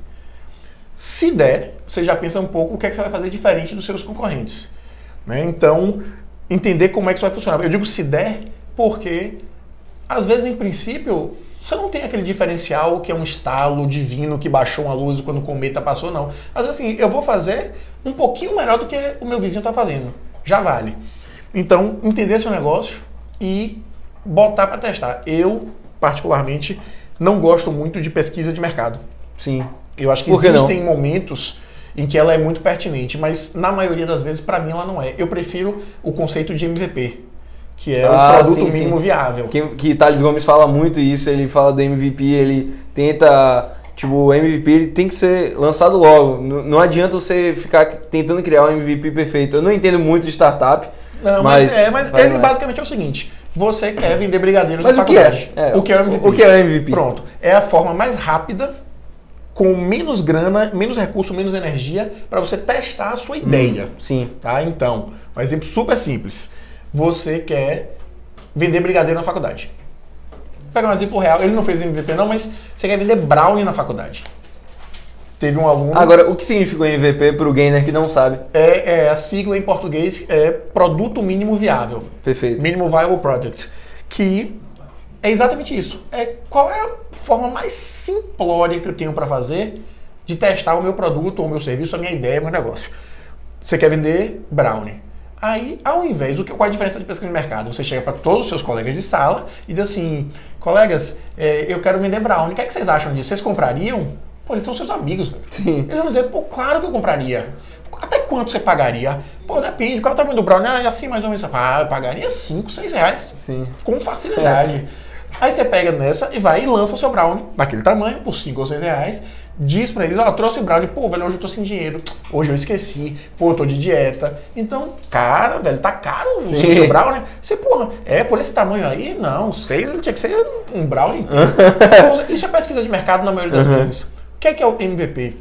Se der, você já pensa um pouco o que é que você vai fazer diferente dos seus concorrentes. né? Então, entender como é que isso vai funcionar. Eu digo se der, porque às vezes, em princípio, você não tem aquele diferencial que é um estalo divino que baixou uma luz quando o cometa passou, não. Vezes, assim, eu vou fazer um pouquinho melhor do que o meu vizinho está fazendo. Já vale. Então, entender seu negócio e botar para testar. Eu, particularmente, não gosto muito de pesquisa de mercado. Sim. Eu acho que que não? existem momentos em que ela é muito pertinente, mas na maioria das vezes, para mim, ela não é. Eu prefiro o conceito de MVP, que é Ah, o produto sim, sim. mínimo viável. Que, que Thales Gomes fala muito isso, ele fala do MVP, ele tenta. Tipo, o MVP ele tem que ser lançado logo. N- Não adianta você ficar tentando criar um MVP perfeito. Eu não entendo muito de startup. Não, mas, Mas- é, mas ele vai. basicamente é o seguinte: você quer vender brigadeiros Mas na o que é? faculdade. É, o que é o MVP? o que é o MVP? Pronto. É a forma mais rápida, com menos grana, menos recurso, menos energia, para você testar a sua ideia. Sim. Tá? Então, um exemplo super simples. Você quer vender brigadeiro na faculdade. Vou pegar um exemplo real. Ele não fez MVP não, mas você quer vender brownie na faculdade. Teve um aluno... Agora, o que significa o MVP pro gamer que não sabe? É, é a sigla em português é Produto Mínimo Viável. Perfeito. Minimal Viable Product. Que é exatamente isso. É qual é a forma mais simplória que eu tenho para fazer de testar o meu produto, ou o meu serviço, a minha ideia, o meu negócio. Você quer vender brownie. Aí, ao invés, que, qual é a diferença de pesquisa de mercado? Você chega para todos os seus colegas de sala e diz assim: colegas, é, eu quero vender brownie. O que, é que vocês acham disso? Vocês comprariam? Pô, eles são seus amigos. velho. Sim. Eles vão dizer, pô, claro que eu compraria. Até quanto você pagaria? Pô, depende. Qual é o tamanho do brownie? Ah, é assim mais ou menos. Ah, eu pagaria 5, 6 reais. Sim. Com facilidade. Aí você pega nessa e vai e lança o seu brownie daquele tamanho, por 5 ou 6 reais. Diz pra eles, ó, trouxe o brownie. Pô, velho, hoje eu tô sem dinheiro. Hoje eu esqueci. Pô, eu tô de dieta. Então, cara, velho, tá caro o Sim. seu brownie. Você, porra, é por esse tamanho aí? Não, 6 tinha que ser um brownie inteiro. Então, Isso é pesquisa de mercado na maioria das Uhum. vezes. O que é que é o MVP?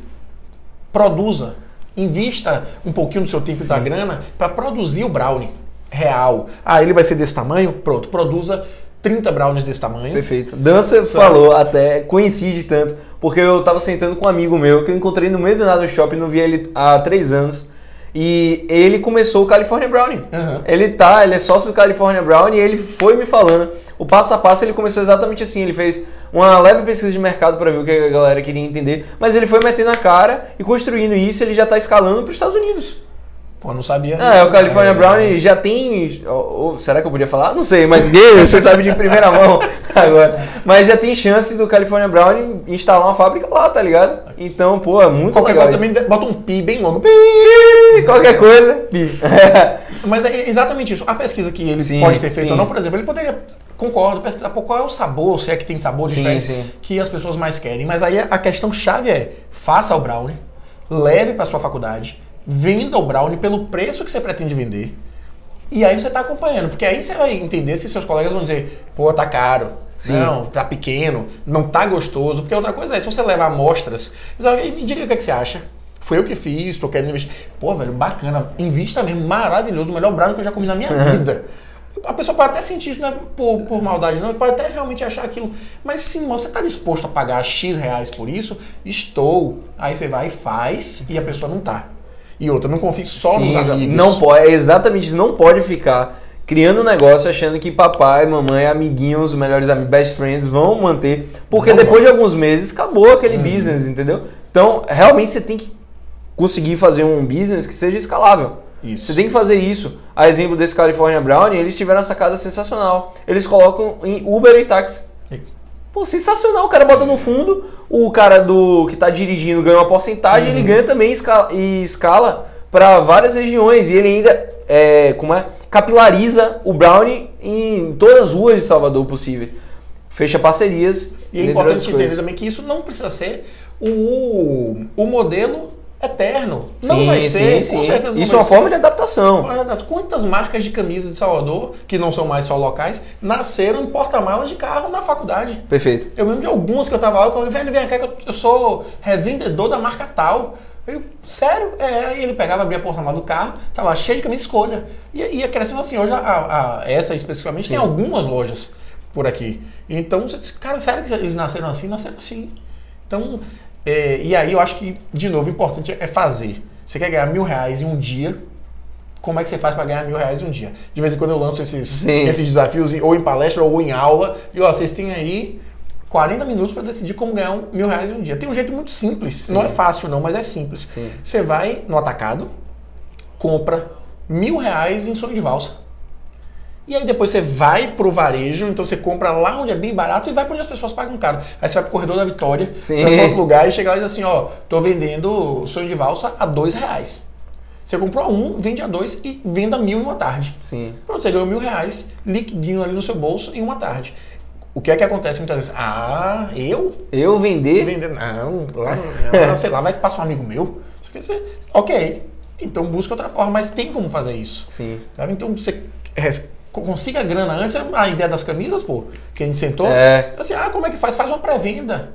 Produza, invista um pouquinho do seu tempo e da grana para produzir o brownie real. Ah, ele vai ser desse tamanho? Pronto, produza 30 brownies desse tamanho. Perfeito. Dança falou até, coincide tanto, porque eu tava sentando com um amigo meu que eu encontrei no meio do nada no shopping, não via ele há três anos. E ele começou o California Brownie. Aham. Ele tá, ele é sócio do California Brownie e ele foi me falando. O passo a passo ele começou exatamente assim. Ele fez uma leve pesquisa de mercado para ver o que a galera queria entender, mas ele foi metendo a cara e construindo isso. Ele já tá escalando para os Estados Unidos. Pô, não sabia. Ah, é, o California né? Brownie já tem. ou- ou será que eu podia falar? Não sei, mas gay, você sabe de primeira mão agora. Mas já tem chance do California Brownie instalar uma fábrica lá, tá ligado? Então, pô, é muito Qualquer legal. coisa isso. também bota um pi bem longo. Pi! Qualquer coisa. pi. Mas é exatamente isso. A pesquisa que ele Sim, pode ter feito sim. ou não, por exemplo, ele poderia, concordo, pesquisar pô, qual é o sabor, se é que tem sabor Sim, diferente sim. que as pessoas mais querem. Mas aí a questão chave é: faça o brownie, leve para sua faculdade, venda o brownie pelo preço que você pretende vender. E aí você está acompanhando, porque aí você vai entender se seus colegas vão dizer, pô, tá caro, Sim. não, tá pequeno, não tá gostoso. Porque outra coisa é, se você levar amostras, me diga o que, é que você acha. Foi eu que fiz, tô querendo investir. Pô, velho, bacana. Invista mesmo, maravilhoso. O melhor brownie que eu já comi na minha vida. A pessoa pode até sentir isso, não é por, por maldade, não. Pode até realmente achar aquilo. Mas sim, você está disposto a pagar X reais por isso? Estou. Aí você vai e faz e a pessoa não tá. E outra, não confie só Sim, nos amigos. Não pode, é exatamente isso. Não pode ficar criando um negócio achando que papai, mamãe, amiguinhos, melhores amigos, best friends vão manter. Porque Não depois de alguns meses acabou aquele Uhum. business, entendeu? Então, realmente você tem que conseguir fazer um business que seja escalável. Isso. Você tem que fazer isso. A exemplo desse California Brownie, eles tiveram essa sacada sensacional. Eles colocam em Uber e táxi. Pô, sensacional. O cara bota no fundo, o cara do que tá dirigindo ganha uma porcentagem, Uhum. ele ganha também escala, e escala para várias regiões. E ele ainda é, como é, capilariza o Brownie em todas as ruas de Salvador possível. Fecha parcerias. E é importante entender também que isso não precisa ser o, o modelo eterno. Não Sim, vai ser, sim. com certeza Isso é uma forma de adaptação. Quantas marcas de camisa de Salvador, que não são mais só locais, nasceram em porta-malas de carro na faculdade. Perfeito. Eu lembro de algumas que eu tava lá, eu falei, velho, vem cá que eu- sou revendedor da marca tal. Eu, sério? É, aí ele pegava, abria a porta-mala do carro, tá lá cheio de camisa escolha. E ia crescendo assim, hoje a, a- essa especificamente tem algumas lojas por aqui. Então, você disse, cara, sério que eles nasceram assim? Nasceram assim. Então, é, e aí eu acho que, de novo, o importante é fazer. Você quer ganhar mil reais em um dia, como é que você faz para ganhar mil reais em um dia? De vez em quando eu lanço esses, Sim. esses desafios, ou em palestra ou em aula, e ó, vocês têm aí 40 minutos para decidir como ganhar um mil reais em um dia. Tem um jeito muito simples. Sim. Não é fácil, não, mas é simples. Sim. Você vai no atacado, compra mil reais em sonho de valsa. E aí depois você vai pro varejo, então você compra lá onde é bem barato e vai para onde as pessoas pagam caro. Aí você vai pro corredor da Vitória, Sim. você vai para outro lugar e chega lá e diz assim, ó, tô vendendo sonho de valsa a dois reais. Você comprou a um, vende a dois e venda mil em uma tarde. Sim. Pronto, você ganhou mil reais liquidinho ali no seu bolso em uma tarde. O que é que acontece muitas vezes? Ah, eu? Eu vender. Vender? Não, lá, lá, sei lá, vai que passa um amigo meu. Você quer dizer, ok, então busca outra forma, mas tem como fazer isso. Sim. Sabe? Então você consiga a grana antes, a ideia das camisas, pô, que a gente sentou. É. Assim, ah, como é que faz? Faz uma pré-venda.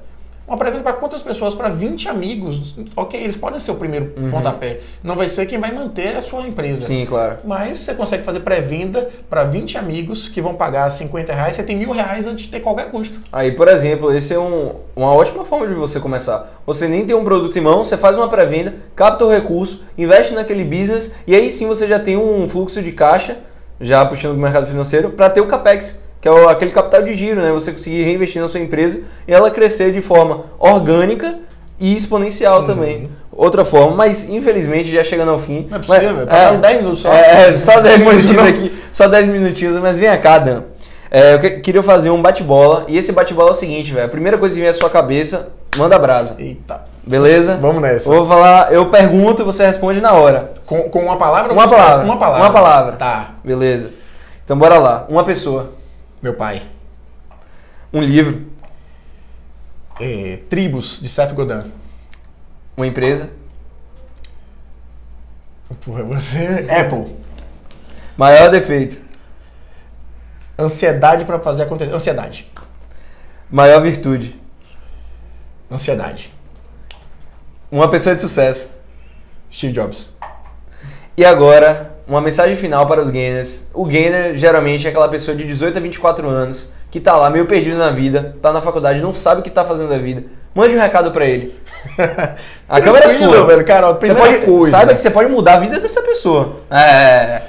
Uma pré-venda para quantas pessoas? Para 20 amigos. Ok, eles podem ser o primeiro Uhum. pontapé. Não vai ser quem vai manter a sua empresa. Sim, claro. Mas você consegue fazer pré-venda para 20 amigos que vão pagar 50 reais, você tem mil reais antes de ter qualquer custo. Aí, por exemplo, esse é um- uma ótima forma de você começar. Você nem tem um produto em mão, você faz uma pré-venda, capta o recurso, investe naquele business e aí sim você já tem um fluxo de caixa, já puxando para o mercado financeiro, para ter o capex, que é aquele capital de giro, né? Você conseguir reinvestir na sua empresa e ela crescer de forma orgânica e exponencial Uhum. também. Outra forma, mas infelizmente já chegando ao fim. Não é possível, mas, passaram 10 minutos só. É, só 10 Depois minutinhos aqui, só 10 minutinhos, mas vem cá, Dan. É, eu que- queria fazer um bate-bola, e esse bate-bola é o seguinte, velho. A primeira coisa que vem à sua cabeça, manda brasa. Eita. Beleza? Vamos nessa. Eu vou falar, eu pergunto e você responde na hora. Com, com uma palavra? ou Uma palavra. Uma palavra. Uma palavra. Tá. Beleza. Então bora lá. Uma pessoa, Meu pai. um livro, É, Tribos, de Seth Godin. uma empresa, Porra, você. Apple. maior defeito, Ansiedade para fazer acontecer. Ansiedade. maior virtude, Ansiedade. Uma pessoa de sucesso. Steve Jobs. E agora, uma mensagem final para os gainers. O gainer geralmente é aquela pessoa de 18 a 24 anos que tá lá meio perdido na vida, tá na faculdade, não sabe o que tá fazendo da vida. Mande um recado para ele. A câmera é sua. velho, cara, Você pode, coisa. saiba que você pode mudar a vida dessa pessoa. É.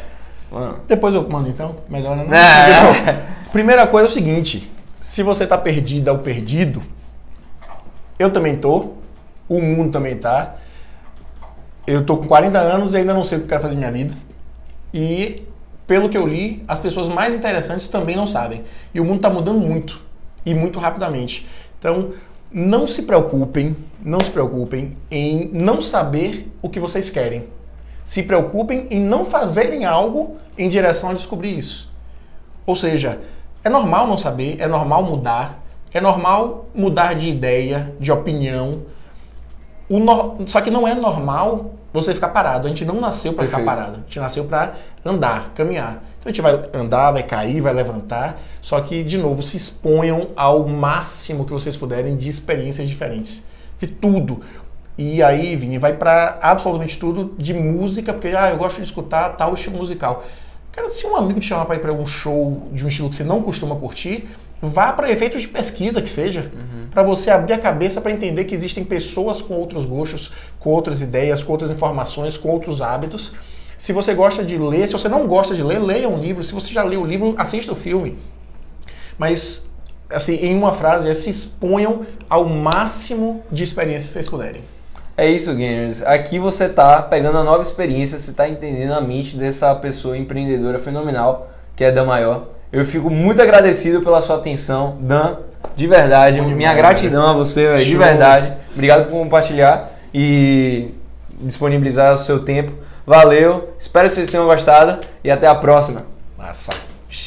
Mano. Depois eu mando então. Melhor né? É. Primeira coisa é o seguinte: se você tá perdida ou perdido, eu também tô, o mundo também tá. Eu tô com 40 anos e ainda não sei o que eu quero fazer da minha vida. E pelo que eu li, as pessoas mais interessantes também não sabem. E o mundo tá mudando muito e muito rapidamente. Então, não se preocupem, não se preocupem em não saber o que vocês querem. Se preocupem em não fazerem algo em direção a descobrir isso. Ou seja, é normal não saber, é normal mudar, é normal mudar de ideia, de opinião. O nor- Só que não é normal você ficar parado. A gente não nasceu para ficar parado. A gente nasceu para andar, caminhar. Então a gente vai andar, vai cair, vai levantar. Só que, de novo, se exponham ao máximo que vocês puderem de experiências diferentes. De tudo. E aí, Vini, vai para absolutamente tudo de música, porque ah, eu gosto de escutar tal estilo musical. Cara, se um amigo te chamar para ir para um show de um estilo que você não costuma curtir, vá para efeitos de pesquisa que seja, uhum. para você abrir a cabeça para entender que existem pessoas com outros gostos, com outras ideias, com outras informações, com outros hábitos. Se você gosta de ler, se você não gosta de ler, leia um livro. Se você já leu o livro, assista o filme. Mas, assim, em uma frase, é se exponham ao máximo de experiências que vocês puderem. É isso, gamers. Aqui você está pegando a nova experiência, você está entendendo a mente dessa pessoa empreendedora fenomenal que é Dan Maior. Eu fico muito agradecido pela sua atenção, Dan, de verdade. Minha gratidão a você, de verdade. Obrigado por compartilhar e disponibilizar o seu tempo. Valeu, espero que vocês tenham gostado e até a próxima. Massa.